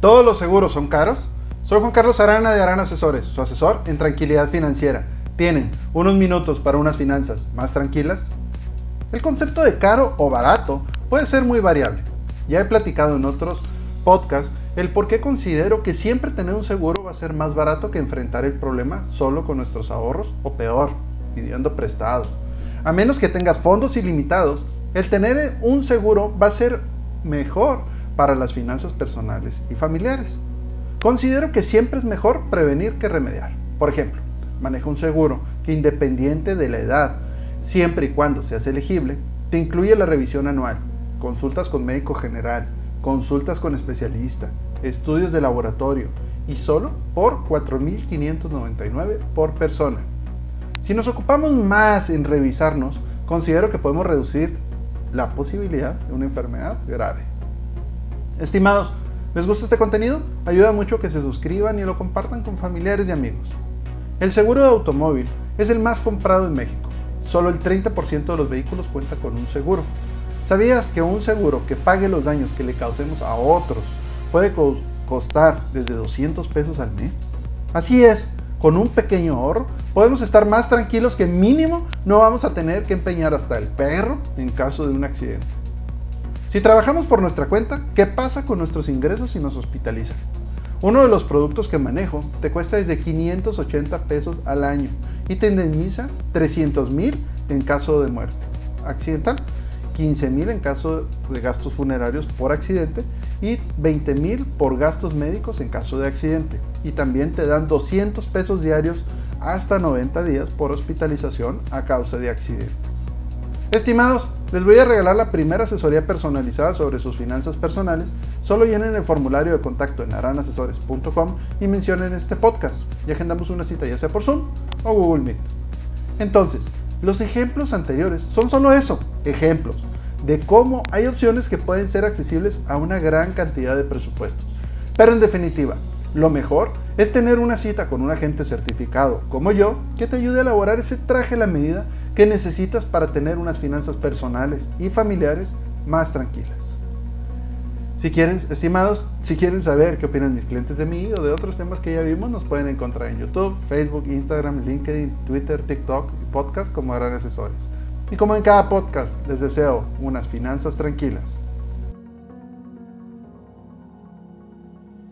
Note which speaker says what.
Speaker 1: ¿Todos los seguros son caros? Soy Juan Carlos Arana de Arana Asesores, su asesor en tranquilidad financiera. ¿Tienen unos minutos para unas finanzas más tranquilas? El concepto de caro o barato puede ser muy variable. Ya he platicado en otros podcasts el por qué considero que siempre tener un seguro va a ser más barato que enfrentar el problema solo con nuestros ahorros o peor, pidiendo prestado. A menos que tengas fondos ilimitados, el tener un seguro va a ser mejor para las finanzas personales y familiares. Considero que siempre es mejor prevenir que remediar. Por ejemplo, maneja un seguro que independiente de la edad, siempre y cuando seas elegible, te incluye la revisión anual, consultas con médico general, consultas con especialista, estudios de laboratorio y solo por 4.599 por persona. Si nos ocupamos más en revisarnos, considero que podemos reducir la posibilidad de una enfermedad grave. Estimados, ¿les gusta este contenido? Ayuda mucho que se suscriban y lo compartan con familiares y amigos. El seguro de automóvil es el más comprado en México. Solo el 30% de los vehículos cuenta con un seguro. ¿Sabías que un seguro que pague los daños que le causemos a otros puede costar desde 200 pesos al mes? Así es, con un pequeño ahorro podemos estar más tranquilos que mínimo no vamos a tener que empeñar hasta el perro en caso de un accidente. Si trabajamos por nuestra cuenta, ¿qué pasa con nuestros ingresos si nos hospitalizan? Uno de los productos que manejo te cuesta desde 580 pesos al año y te indemniza 300 mil en caso de muerte accidental, 15 mil en caso de gastos funerarios por accidente y 20 mil por gastos médicos en caso de accidente. Y también te dan 200 pesos diarios hasta 90 días por hospitalización a causa de accidente. Estimados, les voy a regalar la primera asesoría personalizada sobre sus finanzas personales. Solo llenen el formulario de contacto en aranasesores.com y mencionen este podcast y agendamos una cita ya sea por Zoom o Google Meet. Entonces, los ejemplos anteriores son solo eso, ejemplos de cómo hay opciones que pueden ser accesibles a una gran cantidad de presupuestos. Pero en definitiva, lo mejor es tener una cita con un agente certificado como yo que te ayude a elaborar ese traje a la medida que necesitas para tener unas finanzas personales y familiares más tranquilas. Si quieren, estimados, si quieren saber qué opinan mis clientes de mí o de otros temas que ya vimos, nos pueden encontrar en YouTube, Facebook, Instagram, LinkedIn, Twitter, TikTok y podcast como Gran Asesores. Y como en cada podcast, les deseo unas finanzas tranquilas.